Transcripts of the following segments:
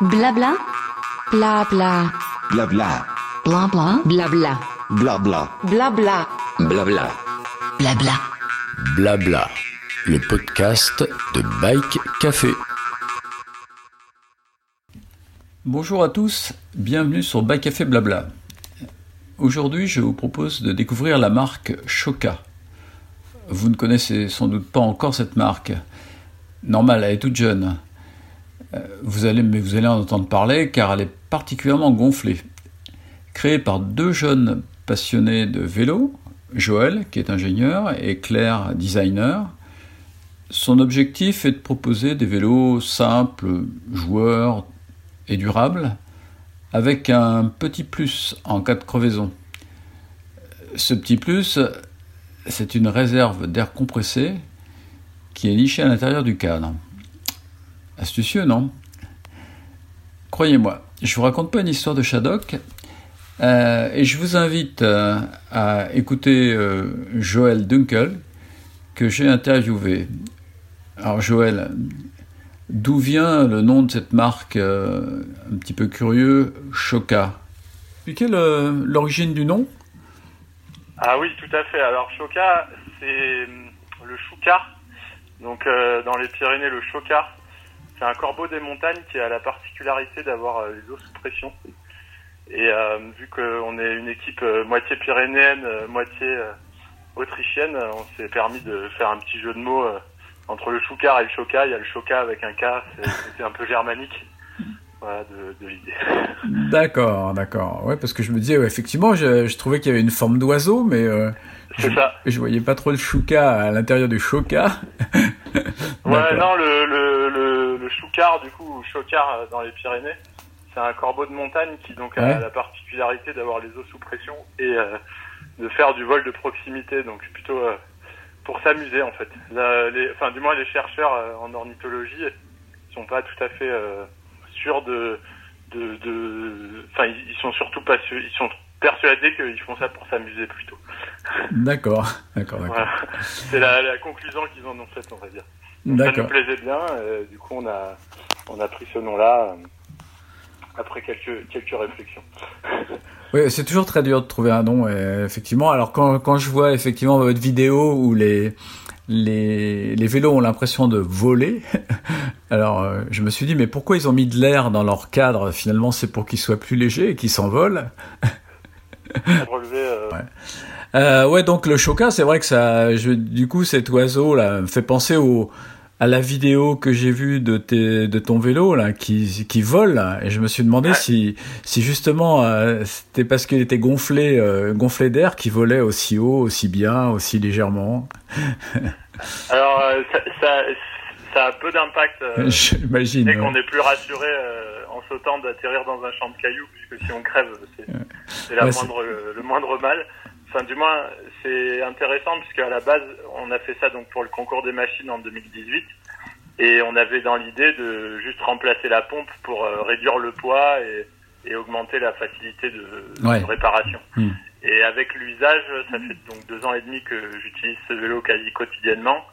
Blabla. Blabla. Blabla. Blabla. Blabla. Blabla. Blabla. Blabla. Blabla. Blabla, le podcast de Bike Café. Bonjour à tous, bienvenue sur Bike Café Blabla. Aujourd'hui, je vous propose de découvrir la marque Shoka. Vous ne connaissez sans doute pas encore cette marque. Normal, elle est toute jeune. Euh, Vous allez, mais vous allez en entendre parler car elle est particulièrement gonflée. Créée par deux jeunes passionnés de vélo, Joël, qui est ingénieur, et Claire, designer, son objectif est de proposer des vélos simples, joueurs et durables, avec un petit plus en cas de crevaison. Ce petit plus, c'est une réserve d'air compressé qui est nichée à l'intérieur du cadre. Astucieux, non? Croyez-moi, je vous raconte pas une histoire de Shadok, euh, et je vous invite euh, à écouter euh, Joël Dunkel, que j'ai interviewé. Alors Joël, d'où vient le nom de cette marque euh, un petit peu curieux, Shoka? Expliquez l'origine du nom? Ah oui, tout à fait. Alors Choca, c'est le choucar. Donc euh, dans les Pyrénées, le choucar, c'est un corbeau des montagnes qui a la particularité d'avoir euh, les eaux sous pression. Et euh, vu qu'on est une équipe euh, moitié pyrénéenne, euh, moitié euh, autrichienne, euh, on s'est permis de faire un petit jeu de mots euh, entre le choucar et le choca. Il y a le choca avec un K, c'est- un peu germanique. Voilà, de, de l'idée. D'accord, d'accord. Ouais, parce que je me disais, ouais, effectivement, je, je trouvais qu'il y avait une forme d'oiseau, mais euh, C'est ça. je voyais pas trop le chouka à l'intérieur du choka. Ouais, non, le, le, le, le choucar, du coup, ou chocard euh, dans les Pyrénées, c'est un corbeau de montagne qui donc Ouais. a la particularité d'avoir les os sous pression et euh, de faire du vol de proximité, donc plutôt euh, pour s'amuser en fait. La- les, enfin, du moins, les chercheurs en ornithologie sont pas tout à fait sûrs de, de, de, enfin, ils, sont surtout pas, ils sont persuadés qu'ils font ça pour s'amuser plutôt. D'accord, d'accord, d'accord. Voilà. C'est la, la conclusion qu'ils en ont faite, on va dire. Ça nous plaisait bien, euh, du coup on a on a pris ce nom-là euh, après quelques quelques réflexions. Oui, c'est toujours très dur de trouver un nom, euh, effectivement. Alors quand, quand je vois effectivement votre vidéo où les les, les vélos ont l'impression de voler, alors je me suis dit mais pourquoi ils ont mis de l'air dans leur cadre? Finalement, c'est pour qu'ils soient plus légers et qu'ils s'envolent. Relever, euh, Ouais. Euh, ouais, donc le choca, c'est vrai que ça, je, du coup, cet oiseau là me fait penser au à la vidéo que j'ai vue de, tes, de ton vélo là qui, qui vole là. et je me suis demandé Ouais. si, si justement euh, c'était parce qu'il était gonflé euh, gonflé d'air qu'il volait aussi haut, aussi bien, aussi légèrement. Alors euh, ça, ça ça a peu d'impact. Euh, J'imagine. dès qu'on ouais. est plus rassuré euh, en sautant d'atterrir dans un champ de cailloux, puisque si on crève, c'est la Ouais, c'est- moindre le moindre mal. Enfin, du moins, c'est intéressant puisque à la base, on a fait ça donc pour le concours des machines en 2018, et on avait dans l'idée de juste remplacer la pompe pour euh, réduire le poids et, et augmenter la facilité de, Ouais. de réparation. Hmm. Et avec l'usage, ça fait donc deux ans et demi que j'utilise ce vélo quasi quotidiennement,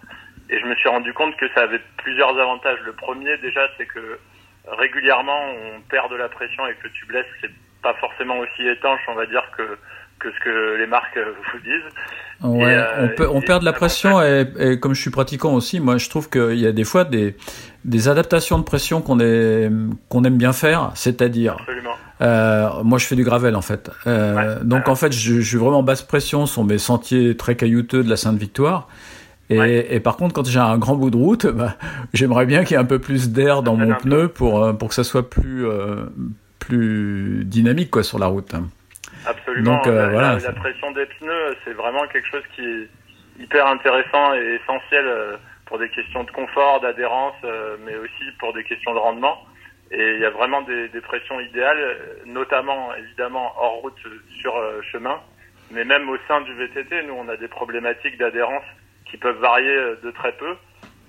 et je me suis rendu compte que ça avait plusieurs avantages. Le premier, déjà, c'est que régulièrement, on perd de la pression et que le tubeless, c'est pas forcément aussi étanche, on va dire, que, que ce que les marques euh, vous disent. Ouais, euh, on, peut, on et- perd de la pression et, et comme je suis pratiquant aussi, moi je trouve qu'il y a des fois des, des adaptations de pression qu'on aime bien faire, c'est-à-dire. Euh, moi, je fais du gravel en fait. Euh, Ouais. donc en fait, je, je suis vraiment basse pression sur mes sentiers très caillouteux de la Sainte-Victoire. Et, Ouais. et par contre, quand j'ai un grand bout de route, bah, j'aimerais bien qu'il y ait un peu plus d'air dans mon pneu pour pour que ça soit plus plus dynamique quoi sur la route. Absolument. Donc, euh, la, voilà, la- c'est- la pression des pneus, c'est vraiment quelque chose qui est hyper intéressant et essentiel euh, pour des questions de confort, d'adhérence, euh, mais aussi pour des questions de rendement. Et il y a vraiment des, des pressions idéales, notamment évidemment hors route sur chemin, mais même au sein du VTT, nous on a des problématiques d'adhérence qui peuvent varier de très peu.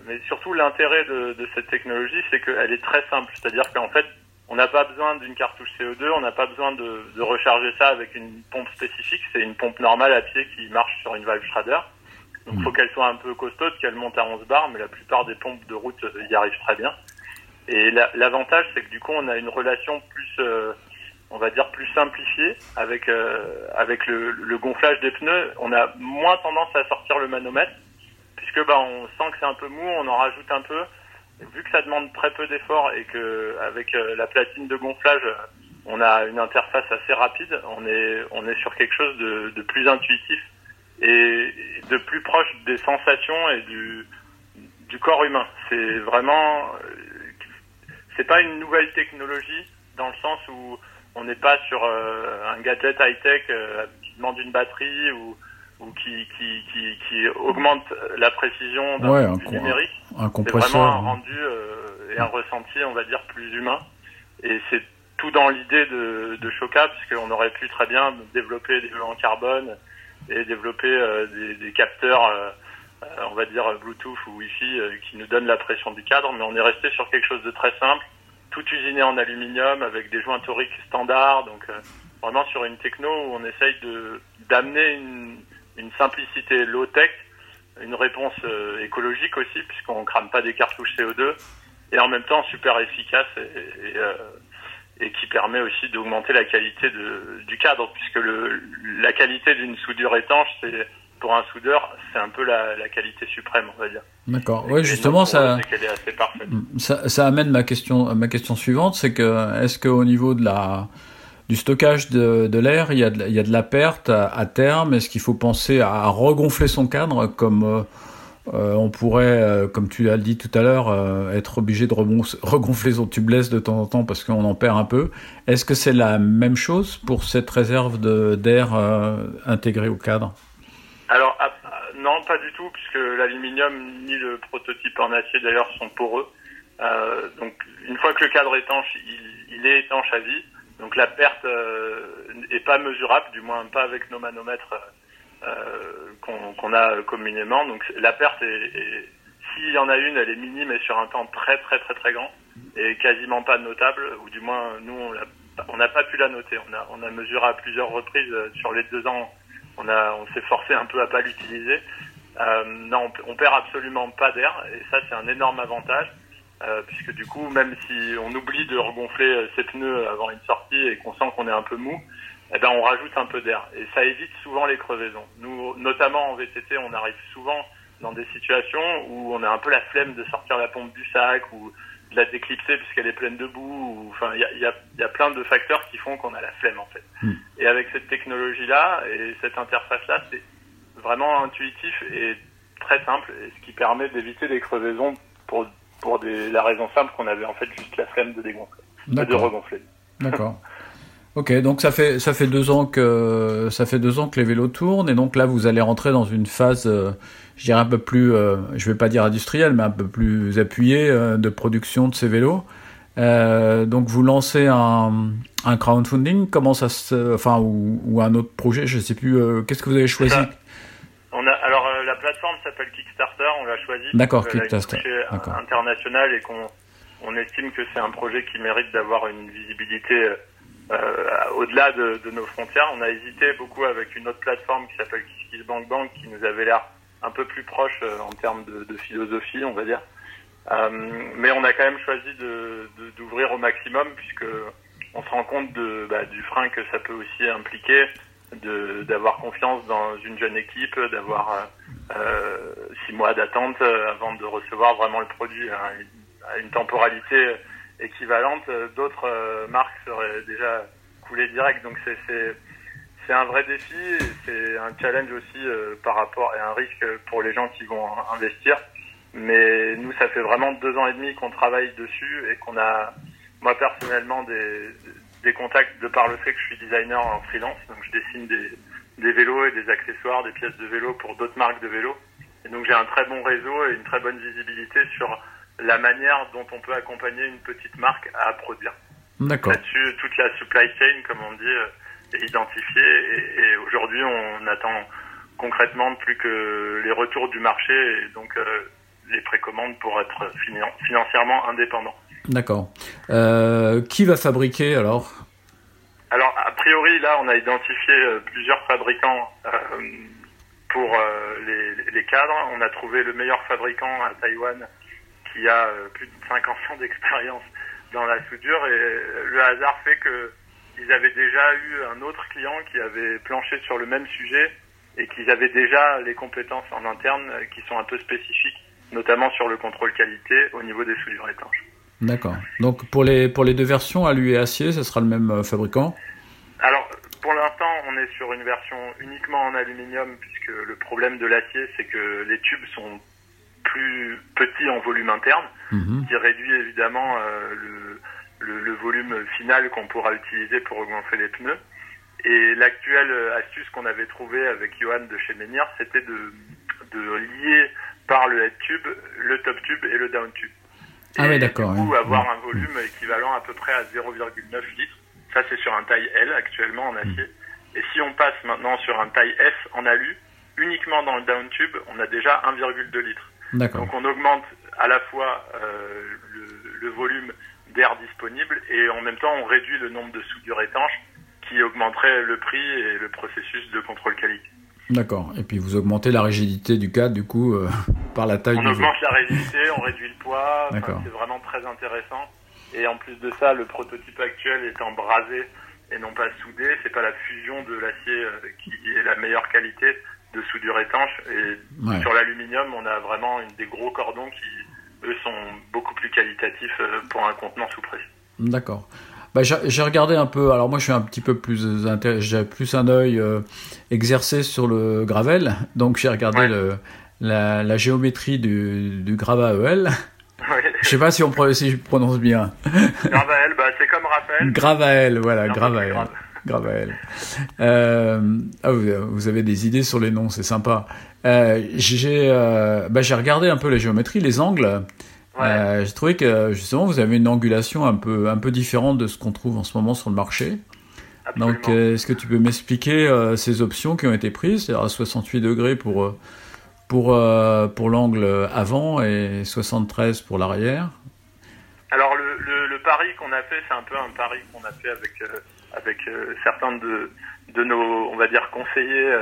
Mais surtout l'intérêt de, de cette technologie, c'est qu'elle est très simple, c'est-à-dire qu'en fait on n'a pas besoin d'une cartouche CO2, on n'a pas besoin de, de recharger ça avec une pompe spécifique. C'est une pompe normale à pied qui marche sur une valve Schrader. Donc il faut qu'elle soit un peu costaude, qu'elle monte à 11 bars, mais la plupart des pompes de route euh, y arrivent très bien. Et la- l'avantage, c'est que du coup, on a une relation plus, euh, on va dire, plus simplifiée avec euh, avec le, le gonflage des pneus. On a moins tendance à sortir le manomètre, puisque bah, on sent que c'est un peu mou, on en rajoute un peu. Vu que ça demande très peu d'efforts et que avec euh, la platine de gonflage, on a une interface assez rapide, on est on est sur quelque chose de, de plus intuitif et de plus proche des sensations et du du corps humain. C'est vraiment euh, c'est pas une nouvelle technologie dans le sens où on n'est pas sur euh, un gadget high tech qui demande une batterie ou ou qui qui qui, qui augmente la précision d'un Ouais, un numérique. Un C'est vraiment un compresseur. rendu euh, et un ressenti, on va dire, plus humain. Et c'est tout dans l'idée de, de Shoka, puisqu'on aurait pu très bien développer des en carbone et développer euh, des, des capteurs, euh, on va dire Bluetooth ou Wi-Fi, qui nous donnent la pression du cadre. Mais on est resté sur quelque chose de très simple, tout usiné en aluminium avec des joints toriques standards. Donc vraiment sur une techno où on essaye de d'amener une, une simplicité low-tech une réponse euh, écologique aussi, puisqu'on crame pas des cartouches CO2, et en même temps super efficace et, et, euh, et qui permet aussi d'augmenter la qualité de, du cadre, puisque le, la qualité d'une soudure étanche, c'est pour un soudeur, c'est un peu la, la qualité suprême, on va dire. D'accord. Nous, justement, ça, ça amène ma question, ma question suivante, c'est que est-ce qu'au niveau de la du stockage de, de l'air, il il y a de la perte à, terme Est-ce qu'il faut penser à regonfler son cadre comme euh, euh, on pourrait, euh, comme tu l'as dit tout à l'heure, être obligé de regonfler son tubeless de temps en temps parce qu'on en perd un peu? Est-ce que c'est la même chose pour cette réserve d'air intégrée au cadre? Alors, ah, non, pas du tout, puisque l'aluminium ni le prototype en acier d'ailleurs sont poreux. Donc, une fois que le cadre est étanche, il est étanche à vie. Donc, la perte euh, est pas mesurable, du moins pas avec nos manomètres euh, qu'on qu'on a communément. Donc, la perte est, s'il y en a une, elle est minime et sur un temps très très très très grand et quasiment pas notable, ou du moins nous on n'a pas pu la noter. On a, on a mesuré à plusieurs reprises euh, sur les deux ans on a on s'est forcé un peu à pas l'utiliser. Euh, non, on, on perd absolument pas d'air et ça c'est un énorme avantage euh, puisque du coup même si on oublie de regonfler euh, ses pneus avant une sortie et qu'on sent qu'on est un peu mou, eh ben on rajoute un peu d'air et ça évite souvent les crevaisons. Nous notamment en VTT, on arrive souvent dans des situations où on a un peu la flemme de sortir la pompe du sac ou de la déclipser puisqu'elle est pleine de boue. ou- Enfin, il y a, il y, a, il y a plein de facteurs qui font qu'on a la flemme en fait. Et avec cette technologie-là et cette interface-là, c'est vraiment intuitif et très simple, et ce qui permet d'éviter des crevaisons pour pour des, la raison simple qu'on avait en fait juste la flemme de dégonfler, de regonfler. D'accord. Ok, donc ça fait ça fait deux ans que ça fait deux ans que les vélos tournent et donc là vous allez rentrer dans une phase, euh, je dirais un peu plus, euh, je vais pas dire industrielle, mais un peu plus appuyée euh, de production de ces vélos. Euh, donc vous lancez un, un crowdfunding, comment ça se, enfin ou, ou un autre projet, je sais plus. Qu'est-ce que vous avez choisi Ça. On a alors euh, la plateforme s'appelle Kickstarter, on l'a choisi D'accord, Kickstarter, euh, d'accord. internationale et qu'on on estime que c'est un projet qui mérite d'avoir une visibilité euh, au-delà de, de nos frontières. On a hésité beaucoup avec une autre plateforme qui s'appelle KissKissBankBank qui nous avait l'air un peu plus proche euh, en termes de, de philosophie, on va dire. Euh, mais on a quand même choisi de- d'ouvrir au maximum puisque on se rend compte de, bah, du frein que ça peut aussi impliquer d'avoir confiance dans une jeune équipe, d'avoir euh, euh, six mois d'attente euh, avant de recevoir vraiment le produit à une, temporalité équivalente. D'autres marques seraient déjà coulées direct, donc c'est un vrai défi, c'est un challenge aussi par rapport et un risque pour les gens qui vont investir. Mais nous, ça fait vraiment deux ans et demi qu'on travaille dessus et qu'on a, moi personnellement, des, des contacts de par le fait que je suis designer en freelance. Donc je dessine des, des vélos et des accessoires, des pièces de vélo pour d'autres marques de vélos. Et donc j'ai un très bon réseau et une très bonne visibilité sur la manière dont on peut accompagner une petite marque à produire. D'accord. Là-dessus, toute la supply chain, comme on dit, euh, est identifiée. Et, et aujourd'hui, on attend concrètement plus que les retours du marché et donc euh, les précommandes pour être finan- financièrement indépendant. D'accord. Euh, qui va fabriquer alors? Alors, a priori, là, on a identifié euh, plusieurs fabricants euh, pour euh, les, cadres. On a trouvé le meilleur fabricant à Taïwan qui a plus de 50 ans d'expérience dans la soudure et le hasard fait que ils avaient déjà eu un autre client qui avait planché sur le même sujet et qu'ils avaient déjà les compétences en interne qui sont un peu spécifiques, notamment sur le contrôle qualité au niveau des soudures étanches. D'accord. Donc pour les pour les deux versions, alu et acier, ce sera le même euh, fabricant? Alors pour l'instant, on est sur une version uniquement en aluminium puisque le problème de l'acier, c'est que les tubes sont plus petits en volume interne, ce qui réduit évidemment euh, le, le, le volume final qu'on pourra utiliser pour augmenter les pneus. Et l'actuelle euh, astuce qu'on avait trouvée avec Johan de chez Menhir, c'était de, de lier par le head tube le top tube et le down tube. Ah Et ouais, d'accord, Du coup, ouais. avoir un volume équivalent à peu près à 0,9 litres. Ça, c'est sur un taille L actuellement en acier. Et si on passe maintenant sur un taille S en alu, uniquement dans le down tube, on a déjà 1,2 litres. Donc on augmente à la fois euh, le, le volume d'air disponible et en même temps on réduit le nombre de soudures étanches qui augmenterait le prix et le processus de contrôle qualité. D'accord. Et puis vous augmentez la rigidité du cadre, du coup, euh, par la taille On du augmente la rigidité, on réduit le poids, enfin, D'accord. c'est vraiment très intéressant. Et en plus de ça, le prototype actuel étant brasé et non pas soudé, c'est pas la fusion de l'acier euh, qui est la meilleure qualité de soudure étanche. Et Ouais. sur l'aluminium, on a vraiment une, des gros cordons qui, eux, sont beaucoup plus qualitatifs euh, pour un contenant sous pression. D'accord. Bah, j'ai regardé un peu. Alors moi, je suis un petit peu plus inté- j'ai plus un œil euh, exercé sur le gravel, donc j'ai regardé Ouais. le, la, la géométrie du, du Gravael. Ouais. Je sais pas si on si je prononce bien. Gravael, bah, c'est comme Raphaël. Gravael, voilà, plus Gravael. Gravael. Euh, ah, vous, avez des idées sur les noms, c'est sympa. Euh, j'ai euh, bah, j'ai regardé un peu la géométrie, les angles. Ouais. Euh, j'ai trouvé que justement vous avez une angulation un peu un peu différente de ce qu'on trouve en ce moment sur le marché. Absolument. Donc euh, est-ce que tu peux m'expliquer euh, ces options qui ont été prises, c'est-à-dire à 68 degrés pour euh, pour euh, pour l'angle avant et 73 pour l'arrière Alors le, le, le pari qu'on a fait, c'est un peu un pari qu'on a fait avec avec certains de de nos, on va dire conseillers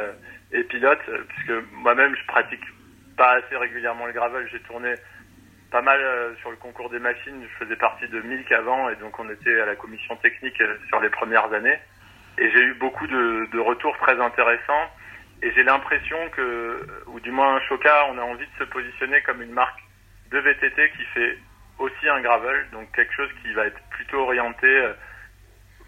et pilotes, puisque moi-même je pratique pas assez régulièrement le gravel. J'ai tourné pas mal euh, sur le concours des machines. Je faisais partie de Milk avant et donc on était à la commission technique euh, sur les premières années. Et j'ai eu beaucoup de, retours très intéressants. Et j'ai l'impression que, ou du moins Choca, on a envie de se positionner comme une marque de VTT qui fait aussi un gravel, donc quelque chose qui va être plutôt orienté euh,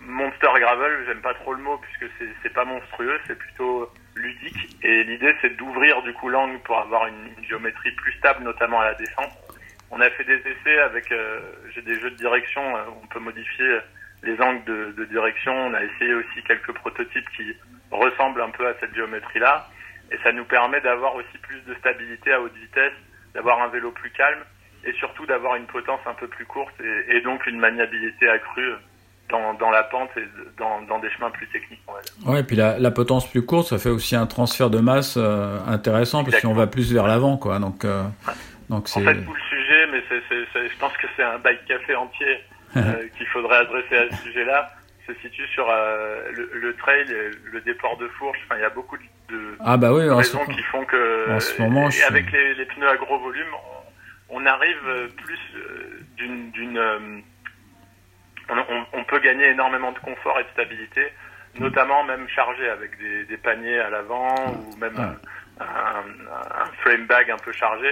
monster gravel. J'aime pas trop le mot puisque c'est c'est pas monstrueux, c'est plutôt ludique. Et l'idée c'est d'ouvrir du coup l'angle pour avoir une géométrie plus stable, notamment à la descente. On a fait des essais avec, euh, j'ai des jeux de direction, euh, on peut modifier les angles de, de direction. On a essayé aussi quelques prototypes qui ressemblent un peu à cette géométrie-là. Et ça nous permet d'avoir aussi plus de stabilité à haute vitesse, d'avoir un vélo plus calme et surtout d'avoir une potence un peu plus courte et, et donc une maniabilité accrue dans, dans la pente et dans, dans des chemins plus techniques, on va dire. Ouais, et puis la, la potence plus courte, ça fait aussi un transfert de masse euh, intéressant parce qu'on Exactement. va plus vers l'avant, quoi. Donc, euh, donc En fait, tout le sujet, mais je pense que c'est un bike café entier euh, qu'il faudrait adresser à ce sujet-là, se situe sur euh, le, le trail, le déport de fourche. Enfin, il y a beaucoup de, ah bah oui, raisons qui font que, en ce moment, et je suis- avec les, les pneus à gros volume, on, on arrive euh, plus d'une, on, on- on peut gagner énormément de confort et de stabilité, notamment même chargé avec des, des paniers à l'avant ou même Ouais. un, un- un frame bag un peu chargé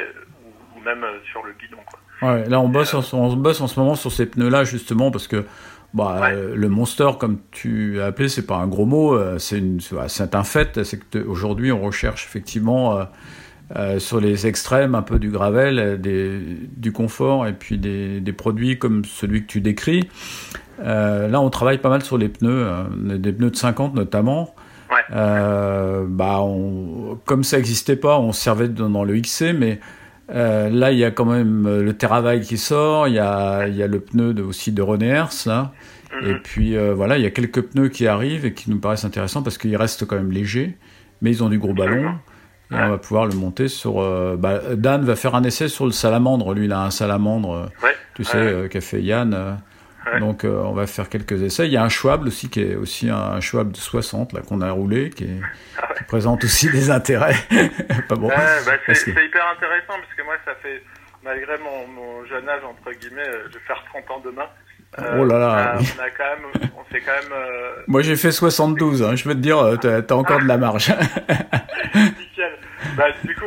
ou, même euh, sur le guidon. Quoi. Ouais, là on bosse, en, ce- on bosse en ce moment sur ces pneus-là justement parce que bah, Ouais. euh, le monster, comme tu as appelé, c'est pas un gros mot, euh, c'est une- c'est un fait. C'est aujourd'hui on recherche effectivement euh, euh, sur les extrêmes un peu du gravel, euh, des, du confort et puis des, des produits comme celui que tu décris. Euh, là on travaille pas mal sur les pneus, euh, des pneus de 50 notamment. Ouais. Euh, bah, on, comme ça n'existait pas, on se servait dans le XC, mais euh, là, il y a quand même euh, le Teravail qui sort, il y a, il y a le pneu de, aussi de René Hers, là. Mhm. Et puis euh, voilà, il y a quelques pneus qui arrivent et qui nous paraissent intéressants parce qu'ils restent quand même légers, mais ils ont du gros ballon. Et on va pouvoir le monter sur. euh, bah, Dan va faire un essai sur le salamandre. Lui, il a un salamandre, Ouais. tu sais, qu'a fait Yann. Euh, Ouais. Donc, euh, on va faire quelques essais. Il y a un Schwab aussi, qui est aussi un Schwab de 60, là, qu'on a roulé, qui, est- Ah qui présente aussi des intérêts. Pas bon. Ouais, bah, c'est, que- hyper intéressant parce que moi, ça fait malgré mon, mon jeune âge, entre guillemets, euh, je vais faire 30 ans demain. Oh là là. On a, on a quand même, on s'est quand même. euh, Moi j'ai fait 72, hein, je peux te dire, euh, t'as t'as encore de la marge. Nickel. Bah, du coup,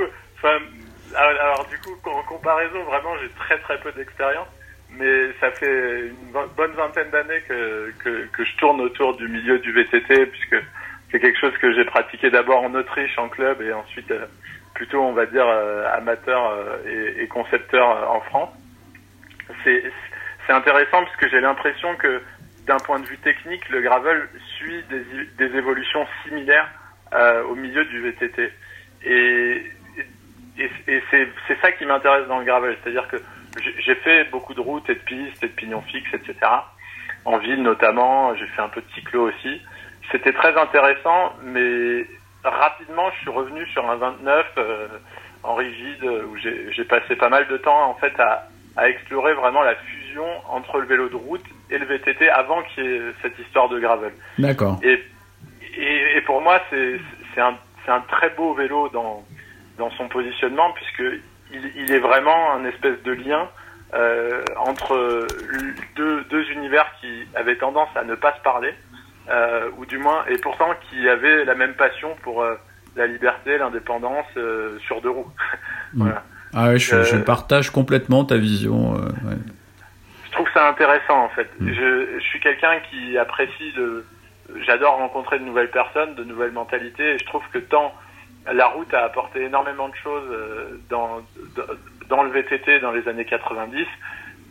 alors, du coup, en comparaison, vraiment, j'ai très très peu d'expérience, mais ça fait une bonne vingtaine d'années que, que, je tourne autour du milieu du VTT, puisque c'est quelque chose que j'ai pratiqué d'abord en Autriche en club et ensuite euh, plutôt, on va dire, euh, amateur euh, et, concepteur en France. C'est intéressant puisque j'ai l'impression que d'un point de vue technique, le gravel suit des, des évolutions similaires au milieu du VTT. Et, et, et c'est ça qui m'intéresse dans le gravel, c'est-à-dire que j'ai fait beaucoup de routes et de pistes et de pignons fixes, etc. En ville notamment, j'ai fait un peu de cyclo aussi. C'était très intéressant, mais rapidement, je suis revenu sur un 29 euh, en rigide où j'ai passé pas mal de temps en fait à, à explorer vraiment la fusion entre le vélo de route et le VTT avant qu'il y ait cette histoire de gravel. D'accord. Et, et, et pour moi, c'est un, un très beau vélo dans, dans son positionnement, puisque il, il est vraiment un espèce de lien euh, entre deux, deux univers qui avaient tendance à ne pas se parler, euh, ou du moins, et pourtant qui avaient la même passion pour euh, la liberté, l'indépendance sur deux roues. voilà. Ah ouais, je, je partage complètement ta vision. ouais. Je trouve ça intéressant en fait. Mm. Je, je suis quelqu'un qui apprécie le. J'adore rencontrer de nouvelles personnes, de nouvelles mentalités, et je trouve que tant la route a apporté énormément de choses euh, dans dans le VTT dans les années 90,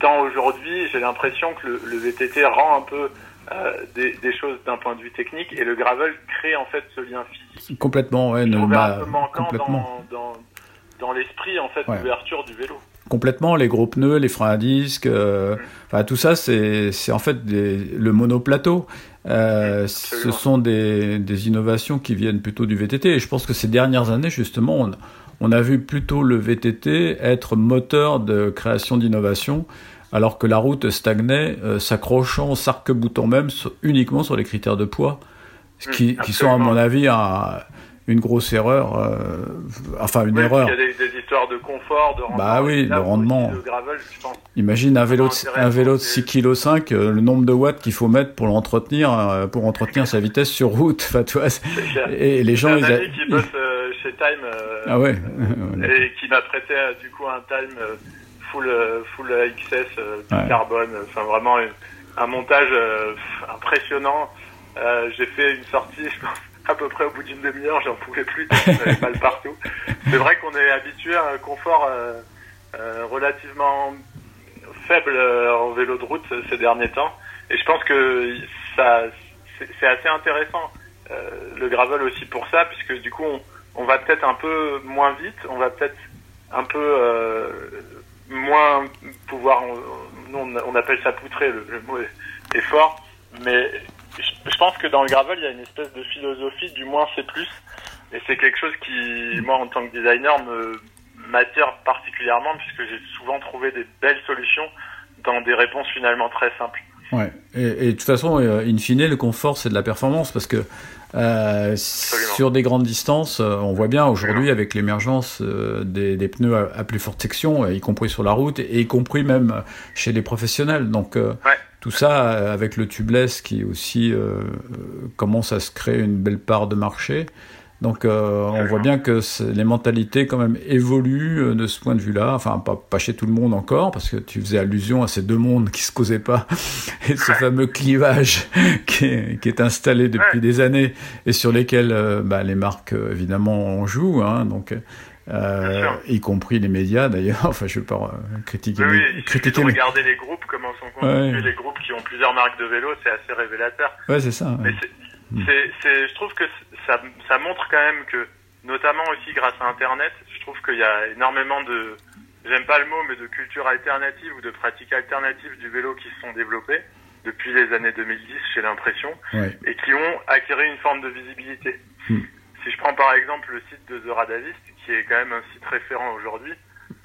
tant aujourd'hui j'ai l'impression que le, le VTT rend un peu euh, des, des choses d'un point de vue technique et le gravel crée en fait ce lien physique. Complètement, ouais. Ne- bah, un peu manquant complètement. dans, dans, dans l'esprit en fait Ouais. l'ouverture du vélo. Complètement, les gros pneus, les freins à disque, euh, enfin tout ça, c'est en fait des, le monoplateau. Euh, ce sont des, des innovations qui viennent plutôt du VTT. Et je pense que ces dernières années, justement, on, on a vu plutôt le VTT être moteur de création d'innovation, alors que la route stagnait, euh, s'accrochant, s'arc-boutant même sur- uniquement sur les critères de poids, qui, qui sont à mon avis un- une grosse erreur, euh, enfin une Oui, erreur. qu'il y a des, des histoires de confort, de rendement. Bah oui, de où rendement. Le gravel, je pense. Imagine un vélo, de, un vélo de c'est- 6,5 kg, le nombre de watts qu'il faut mettre pour l'entretenir, euh, pour entretenir sa vitesse sur route. Enfin, tu vois, et les gens, J'ai ils, un a- ami qui bosse euh, chez Time euh, ah ouais, et qui m'a prêté euh, du coup un Time euh, full euh, full XS euh, du Ouais. carbone. Enfin vraiment un montage euh, impressionnant. Euh, J'ai fait une sortie, je pense à peu près au bout d'une demi-heure, j'en pouvais plus, j'avais mal partout. C'est vrai qu'on est habitué à un confort euh, euh, relativement faible euh, en vélo de route ces derniers temps. Et je pense que ça, c'est assez intéressant le gravel aussi pour ça, puisque du coup on, va peut-être un peu moins vite, on va peut-être un peu moins pouvoir, on- nous on, appelle ça poutrer, le, le mot est, est fort, mais je, pense que dans le gravel il y a une espèce de philosophie du moins c'est plus, et c'est quelque chose qui, moi en tant que designer, me m'attire particulièrement puisque j'ai souvent trouvé des belles solutions dans des réponses finalement très simples. ouais. Et, et de toute façon, euh, in fine, le confort, c'est de la performance parce que euh, sur des grandes distances, euh, on voit bien aujourd'hui avec l'émergence euh, des, des pneus à, à plus forte section, y compris sur la route et y compris même chez les professionnels. Donc euh, Ouais. Tout ça euh, avec le tubeless qui aussi euh, euh, commence à se créer une belle part de marché. Donc euh, on voit bien que les mentalités quand même évoluent de ce point de vue-là. Enfin pas, pas chez tout le monde encore parce que tu faisais allusion à ces deux mondes qui se causaient pas et ce fameux clivage qui est, qui est installé depuis des années et sur lesquels euh, bah, les marques évidemment en jouent. Hein, donc euh, y compris les médias d'ailleurs. Enfin je veux pas euh, critiquer, Oui, les- oui, de critiquer les- regarder les groupes, comment sont constitués Ouais. les groupes qui ont plusieurs marques de vélo, c'est assez révélateur. Ouais c'est ça. Mais c'est, c'est, je trouve que ça, ça montre quand même que, notamment aussi grâce à Internet, je trouve qu'il y a énormément de, j'aime pas le mot, mais de culture alternative ou de pratiques alternatives du vélo qui se sont développées depuis les années 2010, j'ai l'impression, Ouais. et qui ont acquis une forme de visibilité. Hmm. Si je prends par exemple le site de The Radavist, qui est quand même un site référent aujourd'hui,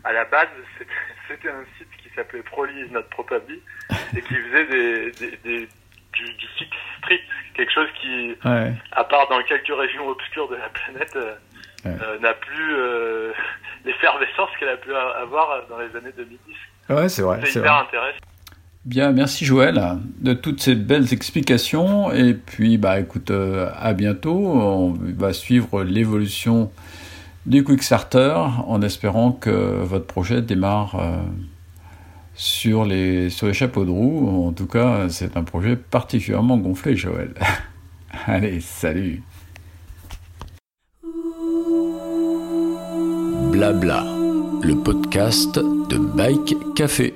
à la base, c'était, un site qui s'appelait Proli is not probably, et qui faisait des, des, des- du, du fixe street, quelque chose qui, Ouais. à part dans quelques régions obscures de la planète, euh, Ouais. euh, n'a plus euh, l'effervescence qu'elle a pu avoir dans les années 2010. Ouais, c'est vrai. C'est hyper vrai. intéressant. Bien, merci Joël de toutes ces belles explications. Et puis, bah, écoute, euh, à bientôt. On va suivre l'évolution du Quickstarter en espérant que votre projet démarre euh, sur les, sur les chapeaux de roue. En tout cas, c'est un projet particulièrement gonflé, Joël. Allez, salut. Blabla, le podcast de Bike Café.